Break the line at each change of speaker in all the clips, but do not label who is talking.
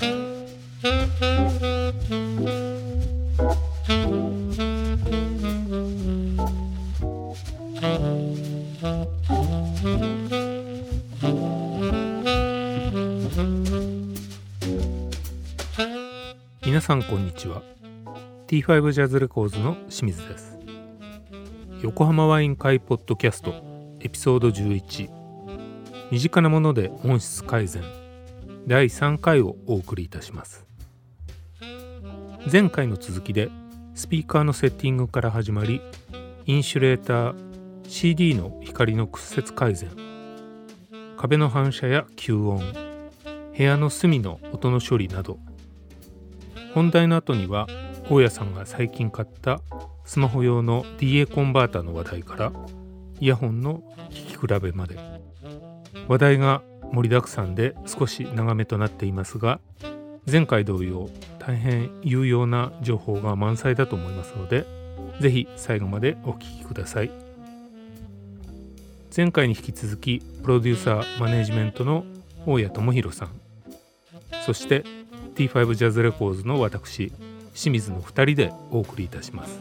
皆さんこんにちは。T5 ジャズレコーズの清水です。横浜ワイン会ポッドキャストエピソード11身近なもので音質改善。第3回をお送りいたします。前回の続きでスピーカーのセッティングから始まりインシュレーター CD の光の屈折改善壁の反射や吸音部屋の隅の音の処理など本題の後には大家さんが最近買ったスマホ用の DA コンバーターの話題からイヤホンの聴き比べまで。話題が盛りだくさんで少し長めとなっていますが前回同様大変有用な情報が満載だと思いますのでぜひ最後までお聴きください。前回に引き続きプロデューサーマネジメントの大谷智弘さんそして T5 ジャズレコーズの私清水の2人でお送りいたします。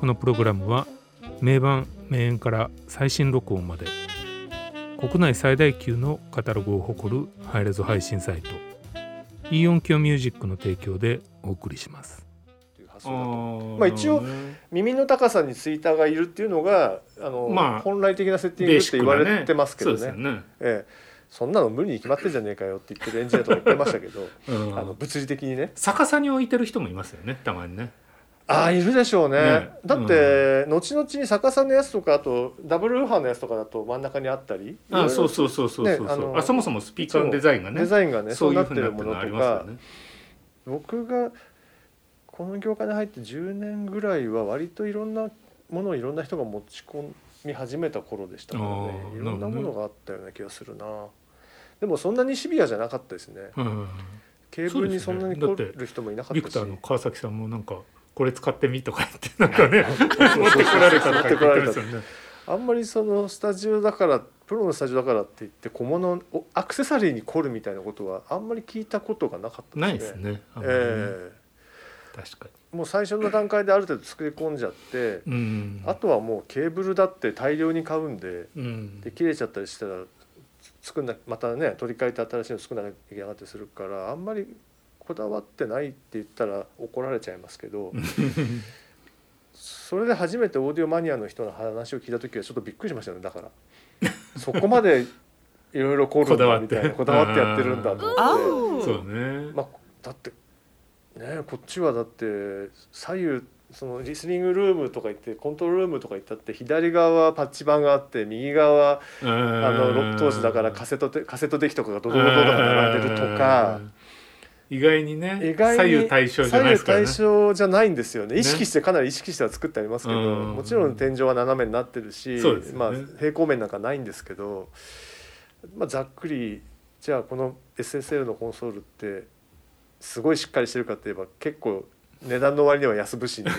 このプログラムは名盤名演から最新録音まで国内最大級のカタログを誇るハイレゾ配信サイトイオンキョミュージックの提供でお送りします。
まあ一応耳の高さにツイッターがいるっていうのがあの、まあ、本来的なセッティングって言われてますけどね。ね。ええ、そんなの無理に決まってんじゃねえかよって言ってるエンジニアとか言ってましたけど、うん、あの物理的にね。
逆さに置いてる人もいますよねたまにね
ああいるでしょうね、ね、だって、うん、後々に逆さのやつとかあとダブルウーハーのやつとかだと真ん中にあったり
あそうそうそうそうそう、ね、あそもそもスピーカーのデザインがね。
デザインがねそうなってるものとか、ね、僕がこの業界に入って10年ぐらいは割といろんなものをいろんな人が持ち込み始めた頃でしたので、ね、いろんなものがあったような気がするな。でもそんなにシビアじゃなかったですね、うん、ケーブルにそんなに来る人もいなかったし、
ね、ビクターの川崎さんもなんかこれ使ってみとか言ってなんかね持ってこられたとか言ってますよね。
あんまりそのスタジオだからプロのスタジオだからって言って小物アクセサリーに凝るみたいなことはあんまり聞いたことがなかった
ですね。ないですね。
え
ー、確か
に。もう最初の段階である程度作り込んじゃって、うん、あとはもうケーブルだって大量に買うんで、うん、で切れちゃったりしたら作んなまたね取り替えて新しいの作らなきゃいけなかったりするからあんまりこだわってないって言ったら怒られちゃいますけどそれで初めてオーディオマニアの人の話を聞いた時はちょっとびっくりしましたね。だからそこまでいろいろコールみたいなこだわってやってるんだと思って。そうね、まあ、だってねこっちはだって左右そのリスニングルームとか行ってコントロールルームとか行ったって左側はパッチ板があって右側はあの当時だからカセットカセットデッキとかがドドドドとか並んでるとか。
意外にね意外に左右対称じゃないですか、
ね、左右対称じゃないんですよね。意識してかなり意識しては作ってありますけど、ね、もちろん天井は斜めになってるし、ね、まあ、平行面なんかないんですけど、まあ、ざっくりじゃあこの SSL のコンソールってすごいしっかりしてるかっていえば結構値段の割には安物心で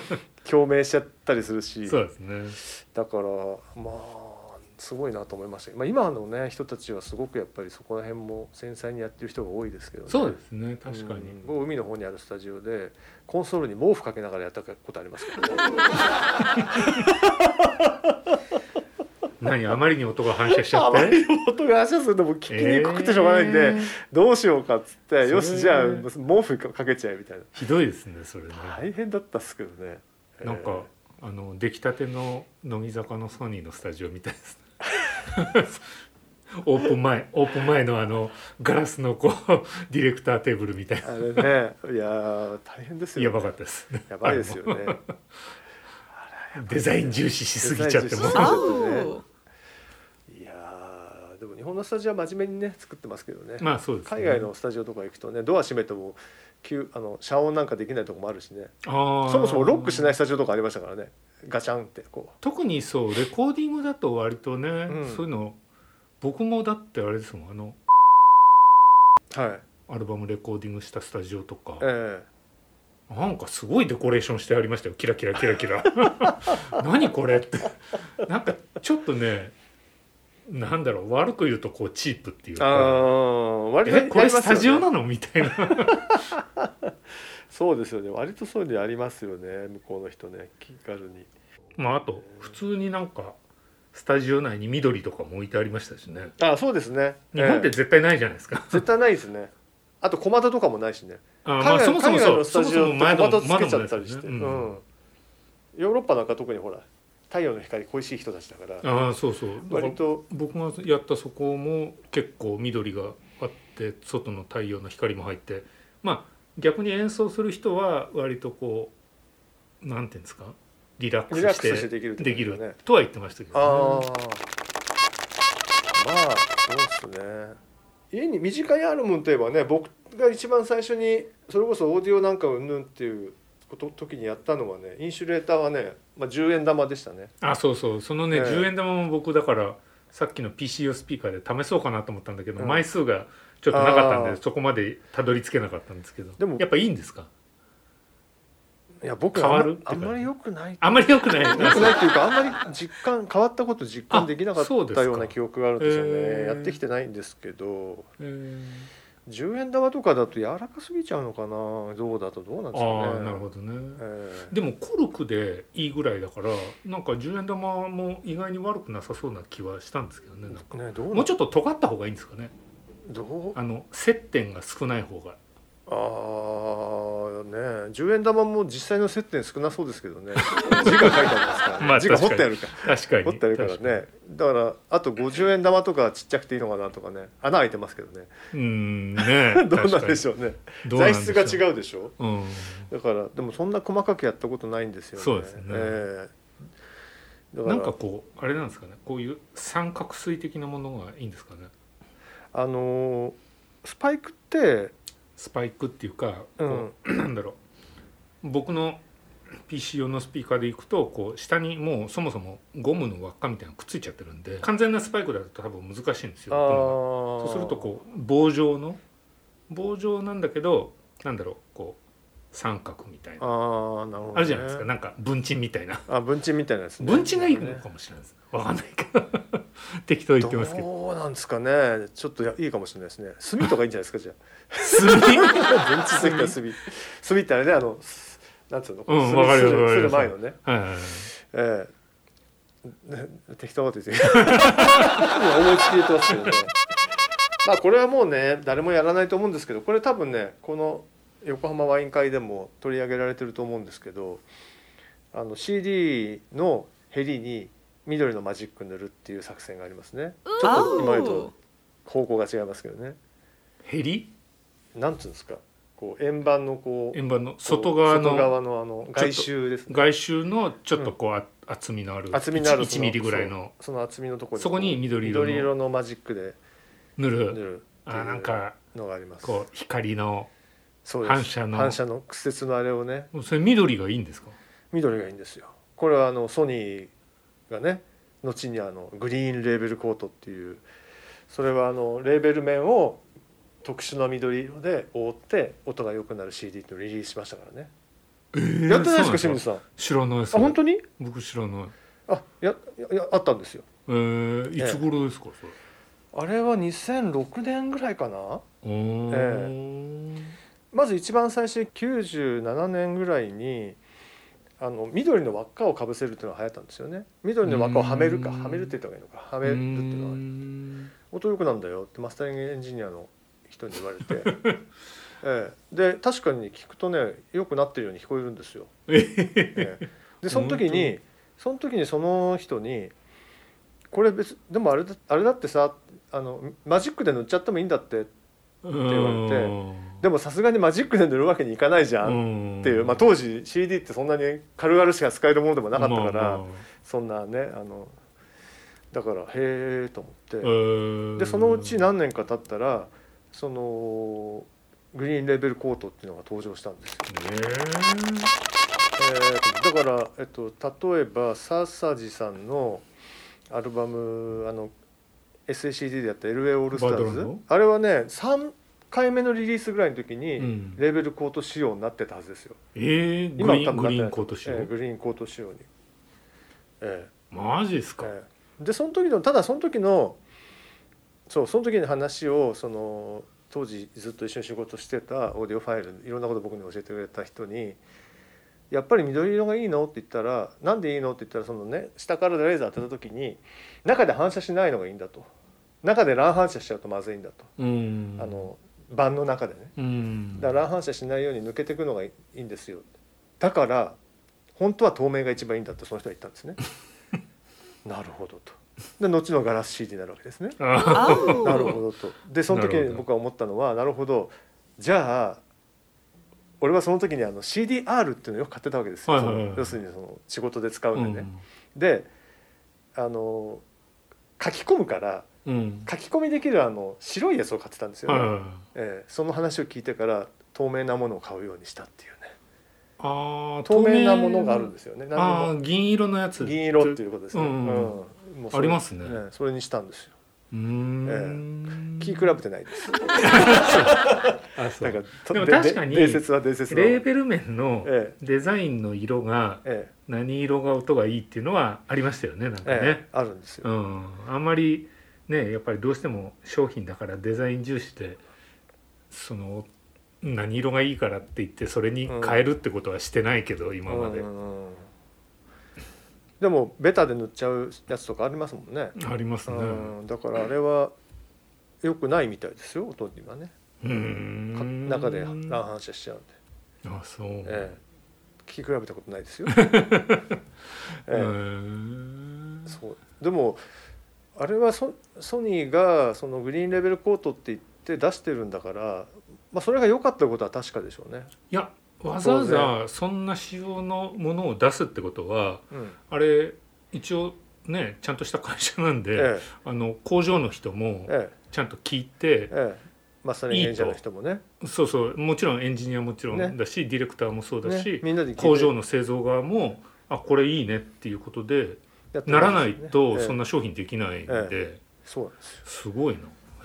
共鳴しちゃったりするし。
そうですね。
だからまあすごいなと思いました、まあ、今のね人たちはすごくやっぱりそこら辺も繊細にやってる人が多いですけどね。
そうですね。確かに、
うん、海の方にあるスタジオでコンソールに毛布かけながらやったことありますけど。ね
何あまりに音が反射しちゃって？
あまりに音が反射するとも聞きにくくてしょうがないんで、えー、どうしようかっつってよしじゃあ毛布かけちゃえみたいな。
ひどいですねそれね。
大変だったっすけどね。
なんか、えー、あの出来たての乃木坂のソニーのスタジオみたいです オープン前オープン前のあのガラスのこうディレクターテーブルみたいな。
あれねいや大変ですよ、
ね、やばかったです。
やばいですよね。
デザイン重視しすぎちゃっても
いやでも日本のスタジオは真面目にね作ってますけどね,、
まあそうです、
ね、海外のスタジオとか行くとねドア閉めてもあの遮音なんかできないとこもあるしね。そもそもロックしないスタジオとかありましたからねガチャンってこう。
特にそうレコーディングだと割とね、うん、そういうの僕もだってあれですもんあの、
はい、
アルバムレコーディングしたスタジオとか、
え
え、なんかすごいデコレーションしてありましたよ。キラキラキラキラ。何これって。なんかちょっとねなんだろう悪く言うとこうチープっていうか。
あ割と
えこれスタジオなの？みたいな
そうですよね。割とそういうのありますよね。向こうの人ね。気軽に。
まああと普通になんかスタジオ内に緑とかも置いてありましたしね。
あそうですね。
日本って絶対ないじゃないですか、
えー、絶対ないですね。あと小窓とかもないしね。
あまあそもそもそう
そもそも窓つけちゃったりして、ね。うん、ヨーロッパなんか特にほら太陽の光恋しい人たちだから。
ああそうそう。割と。僕がやったそこも結構緑があって外の太陽の光も入って。まあ逆に演奏する人は割とこうなんていうんですか？リラックスしてできる、ね、できるとは言ってましたけど、ね、あ
まあそうですね。家に身近にあるもんといえばね僕が一番最初にそれこそオーディオなんかうんぬんっていうこと時にやったのはねインシュレーターはね、まあ、10円玉でしたね。
あそうそう。そのね、えー、10円玉も僕だからさっきの PCO スピーカーで試そうかなと思ったんだけど、うん、枚数がちょっとなかったんでそこまでたどり着けなかったんですけど。でもやっぱいいんですか？
いや僕変わる？あんまり良くない。
あんまり良くない？良
くないっていうかあんまり実感変わったこと実感できなかったような記憶があるんですよね。やってきてないんですけど。10円玉とかだと柔らかすぎちゃうのかな？どうだとどうなんですか
ね。なるほどね、えー、でもコルクでいいぐらいだからなんか10円玉も意外に悪くなさそうな気はしたんですけどねねもうちょっと尖った方がいいんですかね
ど
う？あの接点が少ない方が。
ああね10円玉も実際の接点少なそうですけどね。字が書いてありますから、ね、まあ、字が彫ってあるか
ら。確かに。
彫ってあるからね。だからあと50円玉とかちっちゃくていいのかなとかね。穴開いてますけどね。
うんね
どうなんでしょうね。材質が違うでしょ、うん、だからでもそんな細かくやったことないんですよね。
そうですね、えー、なんかこうあれなんですかね。こういう三角錐的なものがいいんですかね
あのスパイクって
スパイクっていうかこう、うん、なんだろう。僕の PC 用のスピーカーでいくとこう下にもうそもそもゴムの輪っかみたいなのくっついちゃってるんで完全なスパイクだと多分難しいんですよそうするとこう棒状の棒状なんだけどなんだろうこう三角みたいな。
あなるほど、ね、
あるじゃないですか。なんか文鎮みたいな。
あ文鎮みたいなです
ね。文鎮がいいのかもしれないです。わかんないけど 適当言ってますけど。
どうなんですかね。ちょっといいかもしれないですね。炭とかいいんじゃないですかじゃあ。
炭？文鎮
石炭。炭？ってあれねあのなんつうの、
うん、分かる
する前のね、
はいはいはい、
えー、適当なこと言って。思いつき言ってますけどね。まあこれはもうね誰もやらないと思うんですけどこれ多分ねこの横浜ワイン会でも取り上げられてると思うんですけどあの CD のヘリに緑のマジック塗るっていう作戦がありますね。ちょっと今までと方向が違いますけどね。
ヘリ？
なんつうんですか？こう円盤のこ
う円盤の外側の
外側のあの外周ですね。
外周のちょっとこう、うん、厚みのある
厚みのある
1ミリぐらいの。
その厚みのところ
そこに緑色の
緑色のマジックで
塗る。
塗る
あなんか
のがあります。
こう光の
反射の。反射の屈折のあれをね。
それ緑がいいんですか？
緑がいいんですよ。これはあのソニーがね後にあのグリーンレーベルコートっていうそれはあのレーベル面を特殊な緑色で覆って音が良くなる CD っていうのをリリースしましたからね、
えー、
やってないですか清水さん？
知らないです。
あ本当に？
僕知らない。
あややあったんですよ。
えー、いつ頃ですか、それ？
あれは2006年ぐらいかな。
えー、
まず一番最初97年ぐらいにあの緑の輪っかをかぶせるっていうのが流行ったんですよね。緑の輪っかをはめるかはめるって言った方がいいのか。はめるっていうのは音よくなんだよってマスタリングエンジニアの人に言われて、ええ、で確かに聞くとねよくなってるように聞こえるんですよ。ええ、でその時にその時にその人に「これ別でもあれだあれだってさあのマジックで塗っちゃってもいいんだって」って言われてでもさすがにマジックで塗るわけにいかないじゃんっていう、まあ、当時 CD ってそんなに軽々しか使えるものでもなかったから、そんなねあのだからへえと思って。でそのうち何年か経ったらそのグリーンレベルコートっていうのが登場したんですよ。えー、だから、えっと、例えば笹地さんのアルバムあの SACD でやった LA オールスターズあれはね3回目のリリースぐらいの時にレベルコート仕様になってたはずですよ。
えー、今グリーンコート仕様、え
ー、グリーンコート仕様に。
えー、マジですか、えー。
でその時のただその時のそうその時の話をその当時ずっと一緒に仕事してたオーディオファイルいろんなこと僕に教えてくれた人に「やっぱり緑色がいいの?」って言ったら「なんでいいの?」って言ったらそのね下からレーザー当てた時に中で反射しないのがいいんだと。中で乱反射しちゃうとまずいんだと、あの盤の中でね、だから乱反射しないように抜けていくのがいいんですよだから本当は透明が一番いいんだってその人は言ったんですね。なるほどと。で後のガラス CD になるわけですね。なるほどと。でその時に僕は思ったのはなるほどじゃあ俺はその時にあの CDR っていうのをよく買ってたわけですよ、要するにその仕事で使うんでね。うん、であの書き込むから、うん、書き込みできるあの白いやつを買ってたんですよね、えー、その話を聞いてから透明なものを買うようにしたっていうね。
あ
透明なものがあるんですよね。
あ銀色のやつ。
銀色っていうことですね。うんうん
ありますね、
それにしたんですよ。うん、キークラブってないです。
あそう。なんかでも確かに伝説は伝説レーベル面のデザインの色が何色が音がいいっていうのはありましたよねなんかね、え。
あるんですよ、う
ん、あんまりねやっぱりどうしても商品だからデザイン重視でその何色がいいからって言ってそれに変えるってことはしてないけど、今まで。うん
でもベタで塗っちゃうやつとかありますもんね。
ありますね、
だからあれはよくないみたいですよ音にはね。中で乱反射しちゃうんで。
あそう、ええ、
聞き比べたことないですよ、ええ、そう。でもあれはソソニーがそのグリーンレベルコートって言って出してるんだから、まあ、それが良かったことは確かでしょうね。
いやわざわざそんな仕様のものを出すってことは、うん、あれ一応ねちゃんとした会社なんで、ええ、あの工場の人もちゃんと聞いて、ええ。
マスタリングエンジニアの人もね。
そうそう。もちろんエンジニアもちろんだし、ね、ディレクターもそうだし、ね、工場の製造側もあこれいいねっていうことで、ね、ならないとそんな商品できないんで、
そうなんです
すごいな。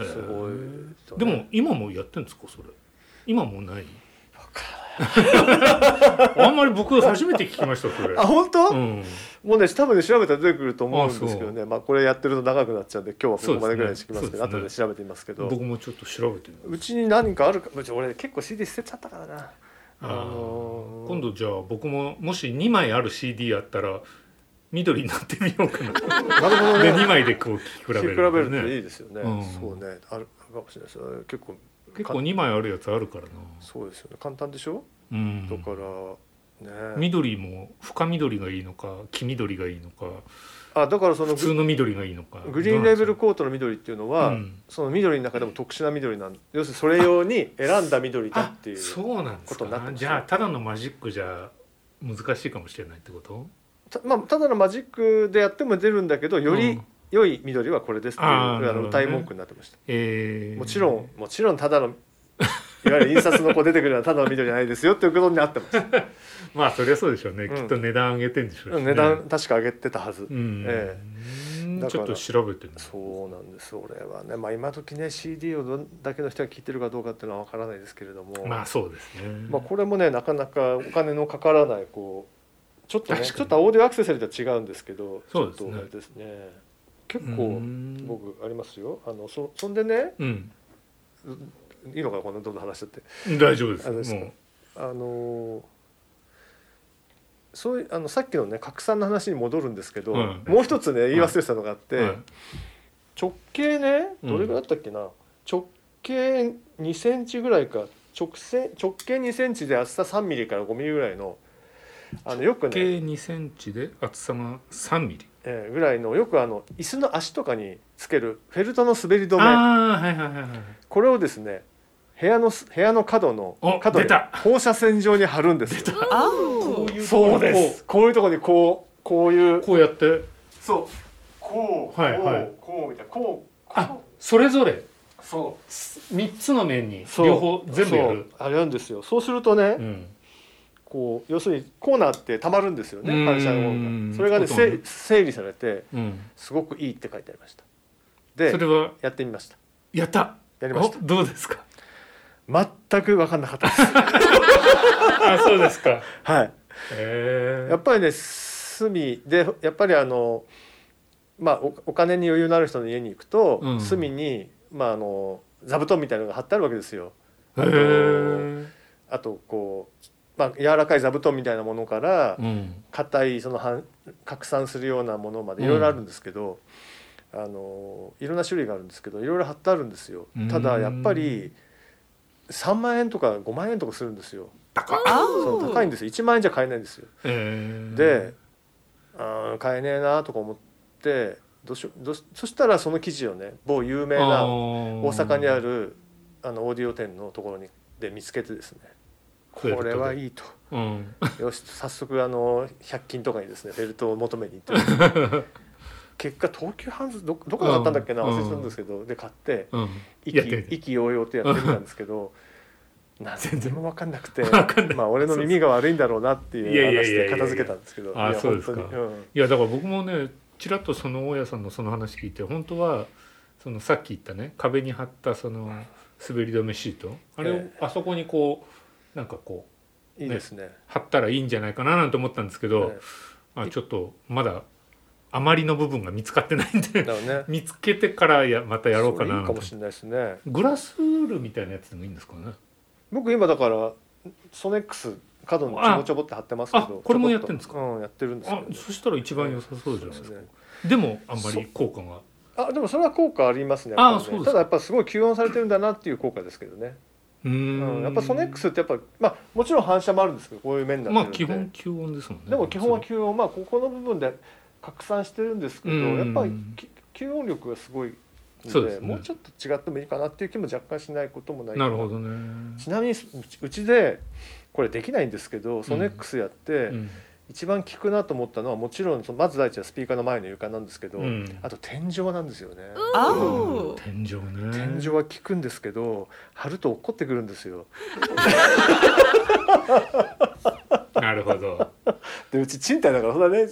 すごい、でも今もやってるんですかそれ？今もない？あんまり僕初めて聞きましたそれ。
あ本当、うん、もうね多分ね調べたら出てくると思うんですけどね。まあこれやってると長くなっちゃうんで今日はここまでぐらいにしきますけど、ね、後で調べてみますけど。
僕もちょっと調べて
うちに何かあるか？俺結構 CD 捨てちゃったからな。あの
ー、今度じゃあ僕ももし2枚ある CD あったら緑になってみようかな。なるほどね。2枚でこう聞き比べる、
ね、比べるといいですよね、うん、そうね。あるかもしれないです結構。
結構2枚あるやつあるからな。
そうですよね。簡単でしょ、うん、だからね。
緑も深緑がいいのか黄緑がいいのか。
あだからその
普通の緑がいいのか。
グリーンレーベルコートの緑っていうのは、うん、その緑の中でも特殊な緑なん要するにそれ用に選んだ緑だっていう
そうなんですか。じゃあただのマジックじゃ難しいかもしれないってこと？
た,、まあ、ただのマジックでやっても出るんだけどより良い緑はこれですっていうあの歌い文句になってました、えー、もちろんもちろんただのいわゆる印刷のこう出てくるのはただの緑じゃないですよっていうことになってます。
まあそりゃそうでしょうね、うん、きっと値段上げてんでしょうし、
ね、値段確か上げてたはず、
うん、ええ、ちょっと調べて
るそうなんです俺はね。まあ今時ね CD をどんだけの人が聴いてるかどうかっていうのは分からないですけれども。
まあそうですね、
まあ、これもねなかなかお金のかからないこうちょっとねちょっとオーディオアクセサリーとは違うんですけど
そうです
ね。ですね。結構僕ありますよ。あのそそんでね、うん、いいのかなこんなどんどん話しちゃって。
大丈夫です。
あのそういうあのさっきのね拡散の話に戻るんですけど、もう一つね言い忘れてたのがあって、直径ねどれぐらいだったっけな、直径2センチぐらいか直線直径2センチで厚さ3ミリから5ミリぐらいの
あのよくね直径2センチで厚さが3ミリ。
えー、ぐらいのよくあの椅子の足とかにつけるフェルトの滑り止め、
はいはいはいはい、
これをですね部屋の部屋の角の角に放射線状に貼るんですよ。そうです。こういうと？ころにこうこういう。
こうやって？
そう。こう、はいはい、こうみたいな。こう
あそれぞれ？
そう。
3つの面に両方全部やる？
あれなんですよ。そうするとね、うんこう要するにコーナーってたまるんですよね反射のそれがね整理されてすごくいいって書いてありました。でそれは？やってみました。
やった。
やりました。
どうですか？
全く分かんなかったです。
あそうですか。
はい。やっぱりね隅でやっぱりあのまあおお金に余裕のある人の家に行くと、うん、隅にまああの座布団みたいなのが貼ってあるわけですよ。あとこうまあ、柔らかい座布団みたいなものから硬、いその拡散するようなものまでいろいろあるんですけど、あのいろんな種類があるんですけどいろいろ貼ってあるんですよ。ただやっぱり3万円とか5万円とかするんですよ。
高
そう高いんですよ。1万円じゃ買えないんですよ。であ買えねえなとか思ってどうしよどそしたらその記事をね某有名な大阪にあるあのオーディオ店のところにで見つけてですねこれはいいと、うん、よし早速あの100均とかにですねフェルトを求めに行って。結果東急ハンズどどこで買ったんだっけな忘れてたんですけど、で買って、意気意気揚々とやってみたんですけど。何然も分かんなくて。まあ俺の耳が悪いんだろうなっていう話で片付けたんですけど。
あそうですか、うん、いやだから僕もねちらっとその大家さんのその話聞いて本当はそのさっき言ったね壁に貼ったその滑り止めシート。あれをあそこにこうなんかこ
う、ね、いいですね。
貼ったらいいんじゃないかななんて思ったんですけど、あちょっとまだ余りの部分が見つかってないんで、ね、見つけてからやまたやろうかな
いいかもしれないですね。
グラスウールみたいなやつでもいいんですかね？
僕今だからソネックス角にちょぼちょぼって貼ってますけど
これもやってるんですか？
うんやってるんです
あそしたら一番良さそうじゃないですか、ね、でもあんまり効果が
あでもそれは効果ありますねあそうただやっぱすごい吸音されてるんだなっていう効果ですけどねうん、やっぱソネックスってやっぱまあもちろん反射もあるんですけどこういう面
だまあ基本吸音ですもんね。
でも基本は吸音まあここの部分で拡散してるんですけどやっぱり吸音力がすごいので、ね、もうちょっと違ってもいいかなっていう気も若干しないこともない。
なるほどね。
ちなみにうちでこれできないんですけどソネックスやって、うん、一番効くなと思ったのはもちろんそのまず第一はスピーカーの前の床なんですけど、うん、あと天井なんですよね、
うん、天井ね。
天井は効くんですけど貼ると落っこってくるんですよ。
なるほど。
でうち賃貸だからそんなね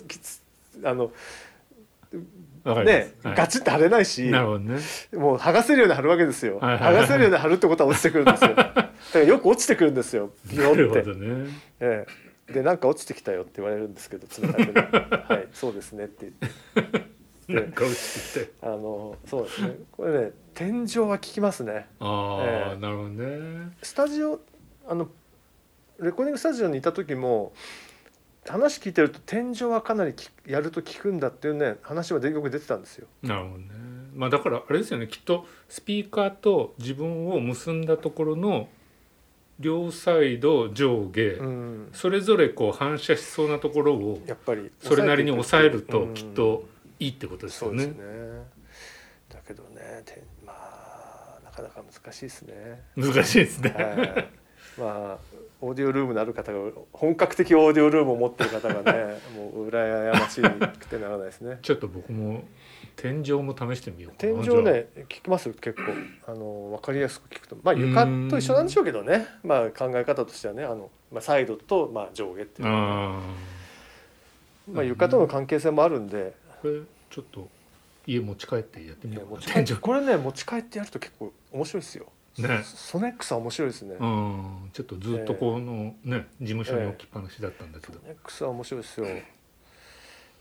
あのね、はい、ガチって貼れないし、
ね、も
う剥がせるように貼るわけですよ、はいはいはい、剥がせるように貼るってことは落ちてくるんですよ。だからよく落ちてくるんですよ。ビヨって、ねええ、でなんか落ちてきたよって言われるんですけど冷たくね。はいそうですねって言って。なんか落ちてきて。あのそうですね。これね天井は効きますね。
ああ、ええ、なるほどね。
スタジオあのレコーディングスタジオにいた時も話聞いてると天井はかなりやると効くんだっていうね話はよく出てたんですよ。
なるほどね。まあだからあれですよね。きっとスピーカーと自分を結んだところの両サイド上下、うん、それぞれこう反射しそうなところを
やっぱり
それなりに抑えるときっといいってことですよね。うん、ね
だけどねまあなかなか難しいですね。
難しいですね。は
い、まあオーディオルームのある方が本格的オーディオルームを持ってる方がねしくてならないですね。
ちょっと僕も天井も試してみよう
天井ね聞きます結構。あの分かりやすく聞くと。まあ床と一緒なんでしょうけどね。まあ考え方としてはねあの、まあ、サイドとまあ上下っていうあまあ床との関係性もあるんで、
これちょっと家持ち帰ってやってみよ
うこれね持ち帰ってやると結構面白いですよ。ね、ソネックスは面白いですね。
うん、ちょっとずっとこのね、事務所に置きっぱなしだったんだけど。ソ
ネックスは面白いですよ。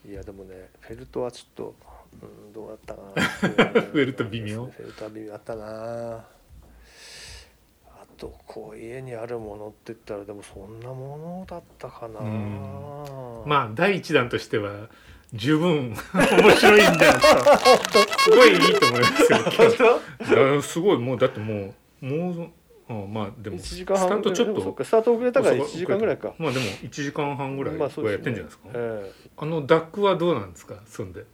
いやでもね、フェルトはちょっと、うん、どうだったか
な。フェルト微妙？
フェルトは微妙だったな。あとこう家にあるものって言ったらでもそんなものだったかな。
まあ第一弾としては。十分 面白いんじゃないですか。すごいいいと思いますよ。すごいもうだってもうもうあまあでも
スタートちょっとスタート遅れたから1時間ぐらいか。
まあでも1時間半ぐらいはやってんじゃないですか、まあえ。ー、あのダックはどうなんですか住んで。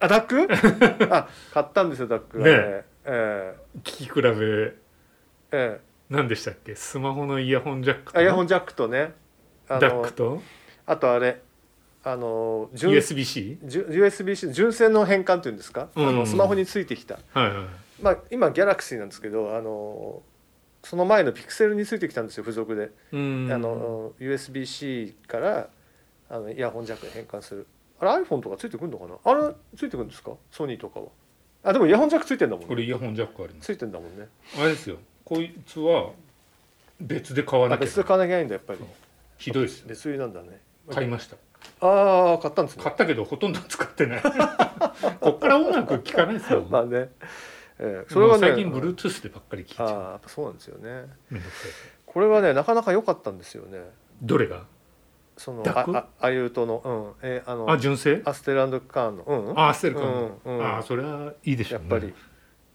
あダック？あ買ったんですよダック。
ねね、えー、聞き比べ。ええ。何でしたっけ？スマホのイヤホンジャック
とイヤホンジャックとね。
ダックと？
あとあれ。あの
USB-C?
USB-C 純正の変換というんですか、うん、あのスマホについてきた、はいはい。まあ、今ギャラクシーなんですけどあのその前のピクセルについてきたんですよ付属で、あの USB-C からあのイヤホンジャックに変換する。あれ iPhone とかついてくるのかな？あれついてくるんですか？ソニーとかは。あでもイヤホンジャックついてんだもんね。
これイヤホンジャックあり
ます。ついてんだもんね。
あれですよ。こいつは別で買わなきゃ
別で買わなきゃいけないんだやっぱり。
ひどいです
別売りなんだね。
買いました。
ああ買ったんですね。
買ったけどほとんど使ってない。こっから音楽聴かないですよ
まあね、え
ー、それは、ね、最近 Bluetooth でばっかり聴いちゃう。
ああそうなんですよね。これはねなかなか良かったんですよね。
どれが？
そのああいうとの、うん。えー、あの
あ純正？
アステルカーンの、う
ん、あアステルカーンの、うんうん、あそれはいいでしょう、ね、
やっぱり。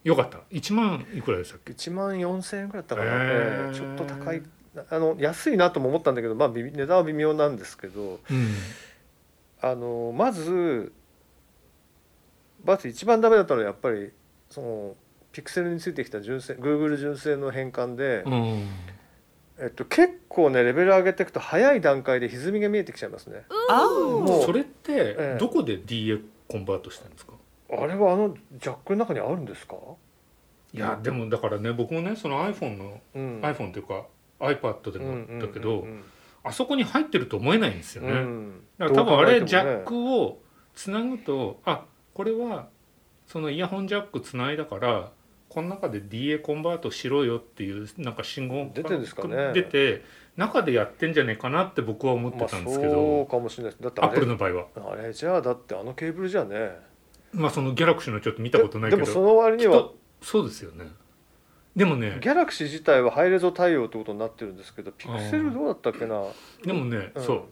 よかった。1万いくらでしたっけ
？1万4000円ぐらいだったかな、えー、ちょっと高い。あの安いなとも思ったんだけど、まあ、値段は微妙なんですけど、うん、あのまずまず一番ダメだったのはやっぱりそのピクセルについてきた純正 Google 純正の変換で、うん、えっと、結構ねレベル上げていくと早い段階で歪みが見えてきちゃいますね。
もうそれってどこで DA コンバートしたんですか、
あれはあのジャックの中にあるんですか？
いやでもだからね僕もねその iPhone の、うん、iPhone というか iPad でもだけど、あそこに入ってると思えないんですよね。うん、だから多分あれ、ジャックをつなぐとあこれはそのイヤホンジャックつないだからこの中で DA コンバートしろよっていうなんか信号
出てですかね。
出て中でやってんじゃねえかなって僕は思ってたんですけど、
そうかもしれないだって
アップルの場合は。
あれじゃあだってあのケーブルじゃね
まあそのギャラクシーのちょっと見たことないけど。
でもその割には
そうですよね。でもね
ギャラクシー自体はハイレゾ対応ってことになってるんですけどピクセルどうだったっけな？
でもね、うん、そう。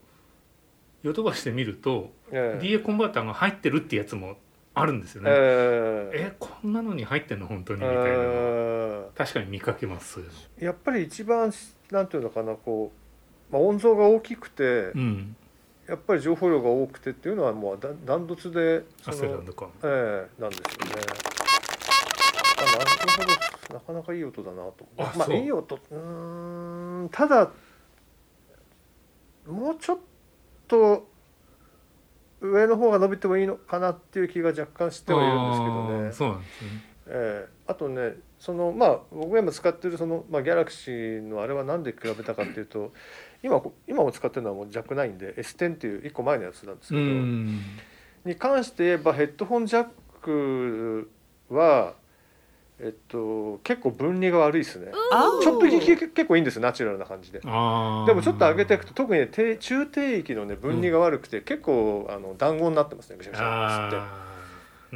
ヨ飛ばしてみると、えー、DA コンバーターが入ってるってやつもあるんですよね。えー、えこんなのに入ってんの？本当に。みたいな、えー、確かに見かけます。
やっぱり一番なんていうのかなこう、まあ、音像が大きくて、うん、やっぱり情報量が多くてっていうのはもうダントツで
その
えー、なんですよね。なるほど。なかなかいい音だなと
あ
まあいい音。うんただもうちょっと上の方が伸びてもいいのかなっていう気が若干してはいるんですけどね。
そうなんですね。
えー、あとねそのまあ僕が今使ってるその、まあ、ギャラクシーのあれは何で比べたかっていうと今今も使ってるのはもうジャック9で S10 っていう1個前のやつなんですけど。に関して言えばヘッドホンジャックはえっと、結構分離が悪いですね。ちょっと結構いいんですナチュラルな感じで。でもちょっと上げていくと特に、ね、低中低域のね分離が悪くて、うん、結構あの団子になってますねぐしゃぐしゃ
って。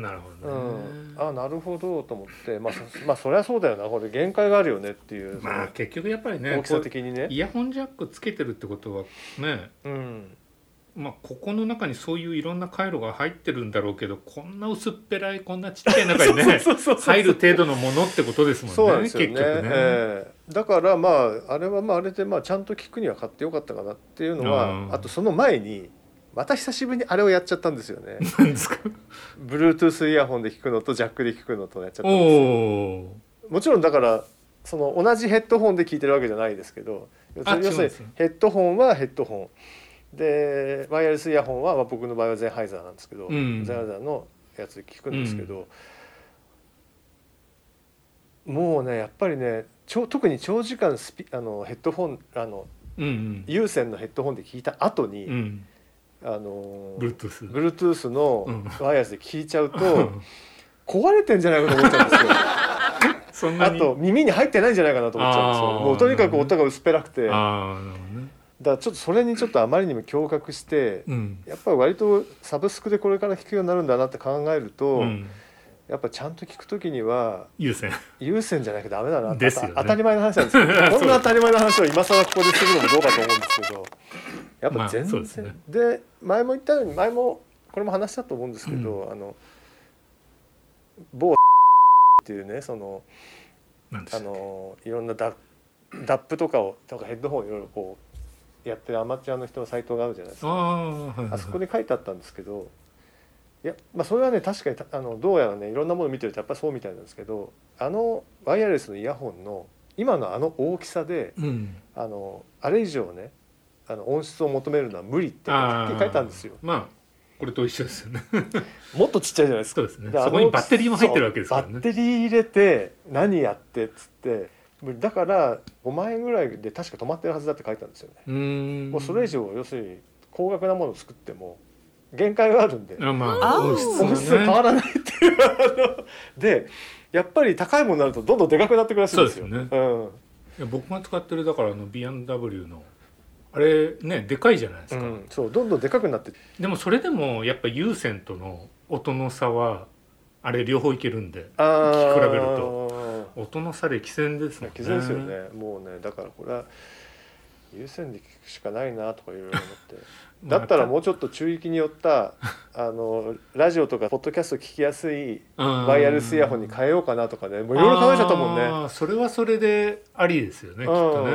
なるほど、ね、
うん、あなるほどと思って。まあまあそりゃそうだよな。これ限界があるよねっていう。
まあ結局やっぱりね
大きさ的にね。
イヤホンジャックつけてるってことはね、うん、まあ、ここの中にそういういろんな回路が入ってるんだろうけどこんな薄っぺらいこんなちっちゃい中にね入る程度のものってことですもんね、ね、結局ね、
えー、だからまああれはまああれでまあちゃんと聞くには買ってよかったかなっていうのはあとその前にまた久しぶりにあれをやっちゃったんですよね。
何ですか
？Bluetooth イヤホンで聞くのとジャックで聞くのとやっちゃったんですよ。もちろんだからその同じヘッドホンで聞いてるわけじゃないですけど要するにヘッドホンはヘッドホン。でワイヤレスイヤホンは、まあ、僕の場合はゼンハイザーなんですけど、うん、ゼンハイザーのやつで聞くんですけど、うん、もうねやっぱりね特に長時間スピあのヘッドホンあの、うんうん、有線のヘッドホンで聞いた後に、うん、あの
Bluetooth,
Bluetooth のワイヤレスで聞いちゃうと、壊れてんじゃないかと思っちゃうんですよ。あと耳に入ってないんじゃないかなと思っちゃうんですよ。もうとにかく音が薄っぺらくて。からちょっとそれにちょっとあまりにも驚愕して、うん、やっぱり割とサブスクでこれから聞くようになるんだなって考えると、うん、やっぱちゃんと聞くときには
優先。
優先じゃなきゃダメだな。
ですよ、ね、
当たり前の話なんですけど こんな当たり前の話を今更ここでするのもどうかと思うんですけどやっぱ全然、まあ、で、ね、前も言ったように前もこれも話したと思うんですけど、うん、あの某っていうねそのあのいろんなダダップとかをとかヘッドホンいろいろこうやってるアマチュアの人のサイトがあるじゃないですかあ,、そこに書いてあったんですけどいや、まあ、それはね確かにあのどうやらねいろんなもの見てるとやっぱりそうみたいなんですけどあのワイヤレスのイヤホンの今のあの大きさで、うん、あのあれ以上ねあの音質を求めるのは無理ってはっきり書いたんですよ。
まあこれと一緒ですよね
もっとちっちゃいじゃないですか。
そうですね。そこにバッテリーも入ってるわけですからね。
バッテリー入れて何やってっつってだから5万円ぐらいで確か止まってるはずだって書いたんですよね。もうそれ以上要するに高額なものを作っても限界があるんで、
あまあ、
音質変わらないっていうでやっぱり高いものになるとどんどんでかくなってくるらしいんですよ。
そうですよね、うん、いや僕が使ってるだからあの B&W のあれねでかいじゃないですか、う
ん、そうどんどんでかくなって。
でもそれでもやっぱ有線との音の差はあれ両方いけるんで聞き比べると。音の差歴戦です
ね。歴戦ですよね。もうねだからこれは有線で聞くしかないなとかいろいろ思って。だったらもうちょっと中域によった あのラジオとかポッドキャスト聞きやすいワイヤレスイヤホンに変えようかなとかね。もういろいろ考えちゃったもんね
それはそれでありですよねきっとね。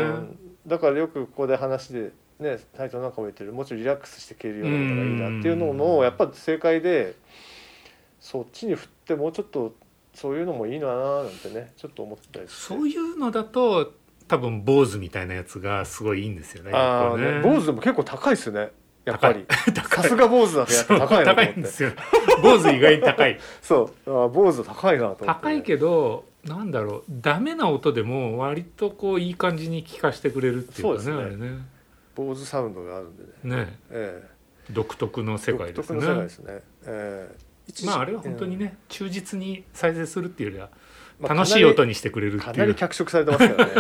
だからよくここで話でね斎藤なんかも言ってる。もうちょっとリラックスしてけるようなことがいいなっていうのもやっぱ正解でそっちに振ってもうちょっとそういうのもいいななんてねちょっと思ってたり
そういうのだと多分坊主みたいなやつがすごいいいんですよね。あ
ね坊主でも結構高いですね。やっぱり さすが坊主だとやっぱ高い
なと思って。ですよ。坊主意外に高い。
そうあ坊主高いなと思って。
高いけどなんだろうダメな音でも割とこういい感じに聞かせてくれるっていうかねねあれね。
坊主サウンドがあるんでね。ね。え
え独特の世界ですね。独特の世界ですね。ええまああれは本当にね、忠実に再生するっていうよりは楽しい音にしてくれるっていう。か
なり脚色されてますからね。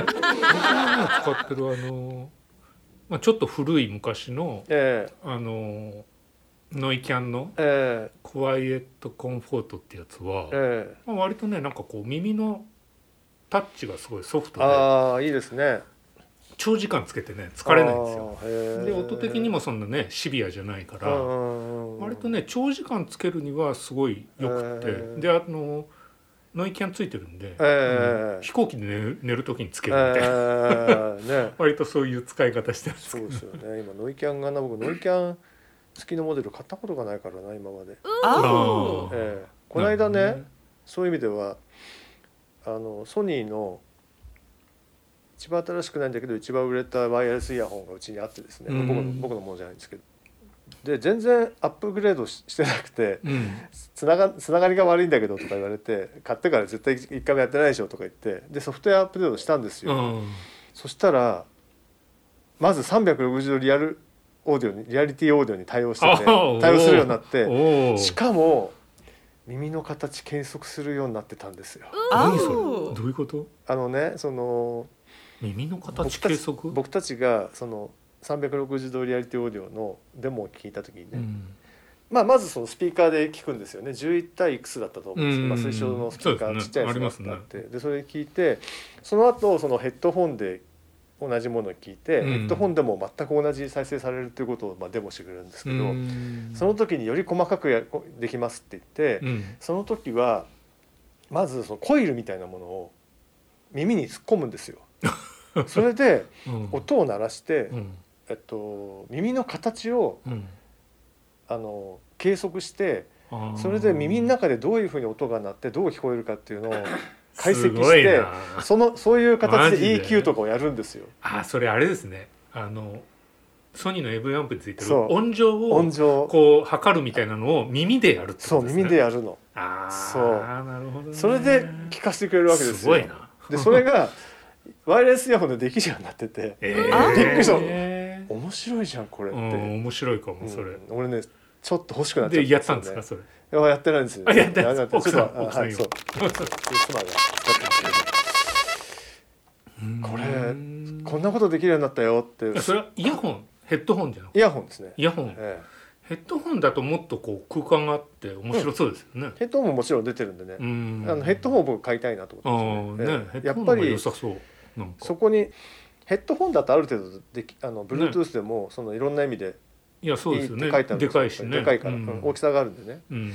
使ってるあの、まあ、ちょっと古い昔の、えー、あのノイキャンの「えー、クワイエット・コンフォート」ってやつは、えー、まあ、割とねなんかこう耳のタッチがすごいソフトで。
ああいいですね
長時間つけてね疲れないんですよ。で音的にもそんなねシビアじゃないから割とね長時間つけるにはすごいよくて。であのノイキャンついてるんで、えーうん、飛行機で寝る寝る時につけるみたいな、えーね、割とそういう使い方してるんです。
けどそうですよね。今ノイキャンがな僕ノイキャン付きのモデル買ったことがないからな今まで、えー、この間ね、ね、そういう意味ではあのソニーの一番新しくないんだけど一番売れたワイヤレスイヤホンがうちにあってですね、うん、僕の僕のものじゃないんですけど。で全然アップグレード してなくて、うん、つながつながりが悪いんだけどとか言われて買ってから絶対1回もやってないでしょとか言ってでソフトウェアアップデートしたんですよ、うん、そしたらまず360度リアルオーディオにリアリティオーディオに対応してて対応するようになってしかも耳の形計測するようになってたんですよ。
何それ？どういうこと？
あのねその
耳の形計測？
僕たちがその360度リアリティオーディオのデモを聞いた時にね、うん、まあ、まずそのスピーカーで聞くんですよね。11対いくつだったと思うんです。けど、まあ、推奨のスピーカー、ね、ちっちゃいやつがあって。で、ね、それ聞いてその後そのヘッドホンで同じものを聞いて、うん、ヘッドホンでも全く同じ再生されるということをまあデモしてくれるんですけど、うん、その時により細かくやできますって言って、うん、その時はまずそのコイルみたいなものを耳に突っ込むんですよ。それで音を鳴らして、えっと、耳の形を、うん、あの計測してそれで耳の中でどういうふうに音が鳴ってどう聞こえるかっていうのを 解析してそのそういう形で EQ とかをやるんですよ。
あそれあれですね。あのソニーの AV アンプについてる音情を音情こう測るみたいなのを耳でやるってことですね。そう
耳でやるの。
ああなるほど、ね、
それで聞かせてくれるわけですよ。すごいな。でそれが ワイヤレスイヤホンでできるようになってて、えー、びっくりした。面白いじゃんこれって、
面白いかもそれ、
俺ねちょっと欲しくなっちゃった、
やったんですかそれ？
いややってないんですよ、
やってない。です
奥さん奥さんはいそう。妻が使ってますけど。これこんなことできるようになったよって。
それはイヤホンヘッドホンじゃな
イヤホンですね。
イヤホン、ええ。ヘッドホンだともっとこう空間があって面白そうですよね、うん、
ヘッドホンももちろん出てるんでね。あのヘッドホンを僕買いたいなと思ってね、ね、やっぱりそこにヘッドホンだとある程度であの Bluetooth でもそのいろんな意味で
いやそうですよね。
でかいしね。でかいから、うん、大きさがあるんでね、うん、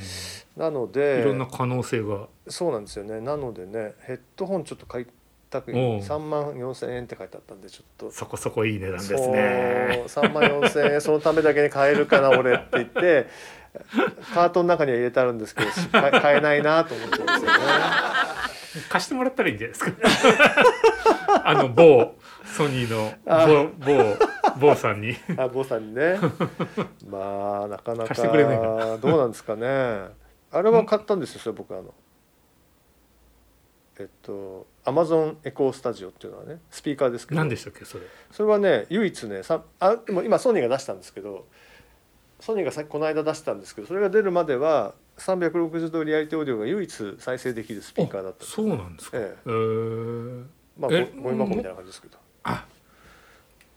なので
いろんな可能性が。
そうなんですよね。なのでねヘッドホンちょっと買いたく3万4千円って書いてあったんでちょっと。
そこそこいい値段ですね。
3万4千円そのためだけに買えるかな俺って言って カートの中には入れてあるんですけど買えないなと思ってるんですよね
貸してもらったらいいんじゃないですか。あの某ソニーの某某某さんに。
あ某さんにね。まあなかなかどうなんですかね。あれは買ったんですよそれ僕あのえっとアマゾンエコースタジオっていうのはねスピーカーですけど。
何でしたっけそれ。
それはね唯一ねさあでも今ソニーが出したんですけどソニーがさこの間出したんですけどそれが出るまでは360度リアリティオーディオが唯一再生できるスピーカーだった
そうなんですか、ええ。えー、
まあゴミ箱みたいな感じですけど。
あ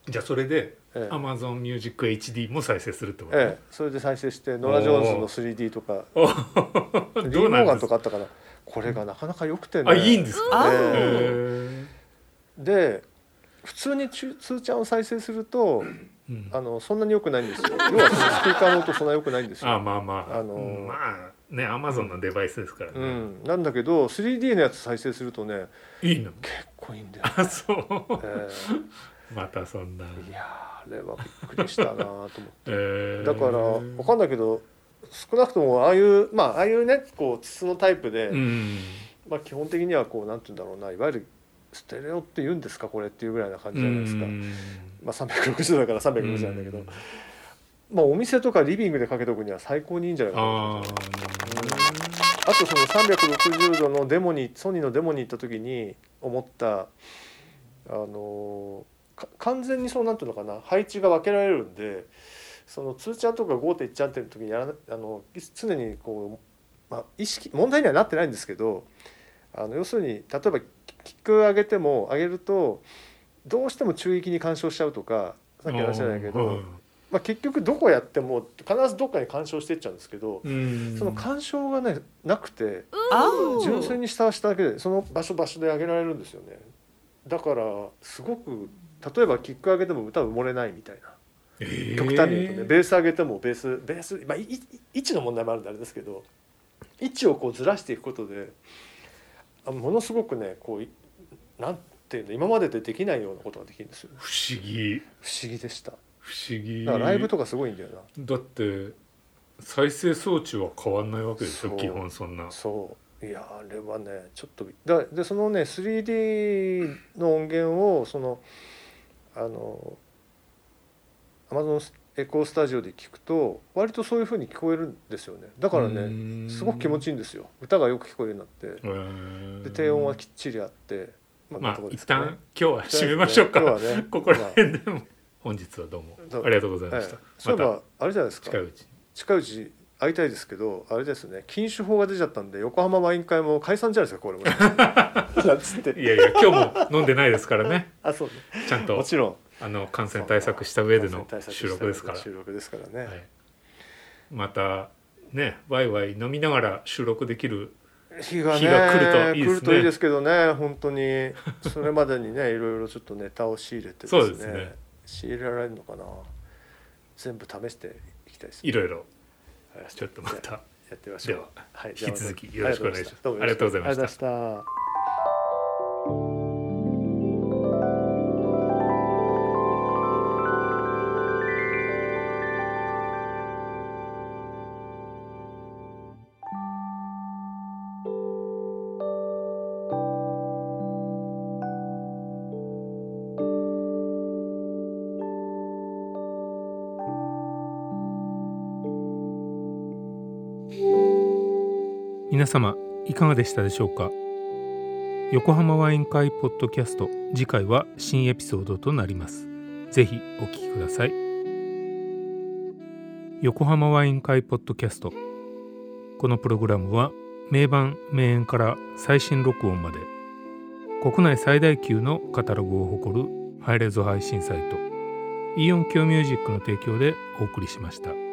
じゃあそれでええ、Amazon Music HD も再生するってこと、
ええ、それで再生してノラ・ジョーンズの 3D とか。リー・モーガンとかあったからこれがなかなか良くてね。
あいいんですか、
えー、で普通に通ちゃんを再生すると、うん、あのそんなに良くないんですよ。要はスピーカーの音そんな良くないんですよ。
あまあまあ。あの、うん、まあねアマゾンのデバイスですからね、う
ん、なんだけど 3D のやつ再生するとね
いいの？
結構いいんだよ、
あそう、えー、またそんな。い
やあれはびっくりしたなと思って、えー、だから分かんないけど少なくともああいうまあああいうねこう筒のタイプで、うん、まあ基本的にはこうなんて言うんだろうな。いわゆるステレオって言うんですかこれっていうぐらいな感じじゃないですか、うん、まあ360だから360なんだけど、うん、まあお店とかリビングでかけとくには最高にいいんじゃないかな。とあとその360度のデモにソニーのデモに行った時に思ったあの完全にそうなんていうのかな。配置が分けられるんでその通ちゃんとか5.1ちゃんっての時にやらあの常にこう、まあ、意識問題にはなってないんですけどあの要するに例えばキック上げても上げるとどうしても中域に干渉しちゃうとかさっき話じゃないけど、まあ、結局どこやっても必ずどっかに干渉していっちゃうんですけどその干渉がねなくて純粋に下しただけでその場所場所で上げられるんですよね。だからすごく例えばキック上げても歌埋もれないみたいな。極端に言うとねベース上げてもベースベース、まあ、位置の問題もあるんであれですけど位置をこうずらしていくことでものすごくねこうなんていうの今まででできないようなことができるんですよ、ね、
不思議。
不思議でした。
不思議。
だからライブとかすごいんだよな。
だって再生装置は変わんないわけですよ基本そんな。
そう。いやあれはねちょっとだでそのね 3D の音源をそのあのアマゾンエコースタジオで聞くと割とそういうふうに聞こえるんですよね。だからねすごく気持ちいいんですよ。歌がよく聞こえるようになって。で低音はきっちりあって
まあ、まあ、一旦今日は締めましょうか、ね、ここら辺で。も。本日はどうも。ありがとうございました、はい、
そういえばあれじゃないですか。近いうち近いうち会いたいですけどあれですね。禁酒法が出ちゃったんで横浜ワイン会も解散じゃないですかこれも。
いやいや今日も飲んでないですからね。
あそうね。
ちゃんと
もちろん。
あの感染対策した上での収録ですから。
収録ですからね、はい、
またねワイワイ飲みながら収録できる
日が,、ね、日が来るといいですね。来るといいですけどね本当に。それまでにねいろいろちょっとネタを仕入れてですねそうですね。仕入れられるのかな。全部試していきたいです
いろいろ。ちょっとまた。や
ってみましょう。では、
はい、引き続きよろしくお願いします。ありがとうございました皆様いかがでしたでしょうか？横浜ワイン会ポッドキャスト次回は新エピソードとなります。ぜひお聞きください。横浜ワイン会ポッドキャスト。このプログラムは名盤名演から最新録音まで国内最大級のカタログを誇るハイレゾ配信サイトイオンキョミュージックの提供でお送りしました。